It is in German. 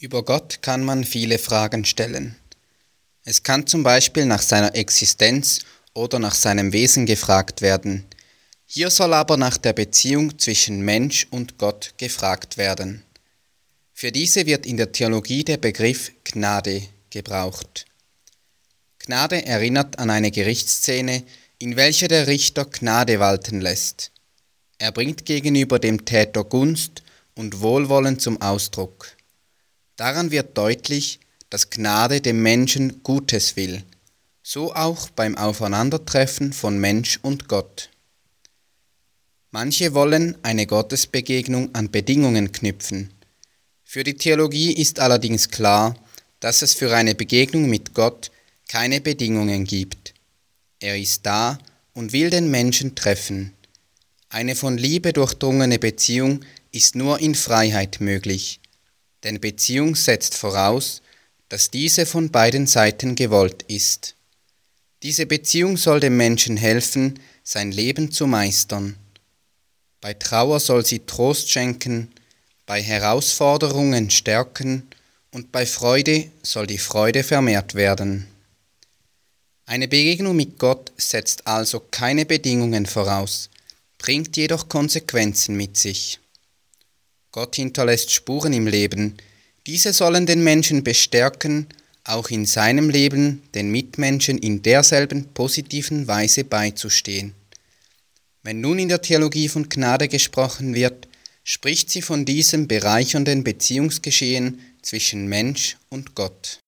Über Gott kann man viele Fragen stellen. Es kann zum Beispiel nach seiner Existenz oder nach seinem Wesen gefragt werden. Hier soll aber nach der Beziehung zwischen Mensch und Gott gefragt werden. Für diese wird in der Theologie der Begriff Gnade gebraucht. Gnade erinnert an eine Gerichtsszene, in welcher der Richter Gnade walten lässt. Er bringt gegenüber dem Täter Gunst und Wohlwollen zum Ausdruck. Daran wird deutlich, dass Gnade dem Menschen Gutes will, so auch beim Aufeinandertreffen von Mensch und Gott. Manche wollen eine Gottesbegegnung an Bedingungen knüpfen. Für die Theologie ist allerdings klar, dass es für eine Begegnung mit Gott keine Bedingungen gibt. Er ist da und will den Menschen treffen. Eine von Liebe durchdrungene Beziehung ist nur in Freiheit möglich denn Beziehung setzt voraus, dass diese von beiden Seiten gewollt ist. Diese Beziehung soll dem Menschen helfen, sein Leben zu meistern. Bei Trauer soll sie Trost schenken, bei Herausforderungen stärken und bei Freude soll die Freude vermehrt werden. Eine Begegnung mit Gott setzt also keine Bedingungen voraus, bringt jedoch Konsequenzen mit sich. Gott hinterlässt Spuren im Leben. Diese sollen den Menschen bestärken, auch in seinem Leben den Mitmenschen in derselben positiven Weise beizustehen. Wenn nun in der Theologie von Gnade gesprochen wird, spricht sie von diesem bereichernden Beziehungsgeschehen zwischen Mensch und Gott.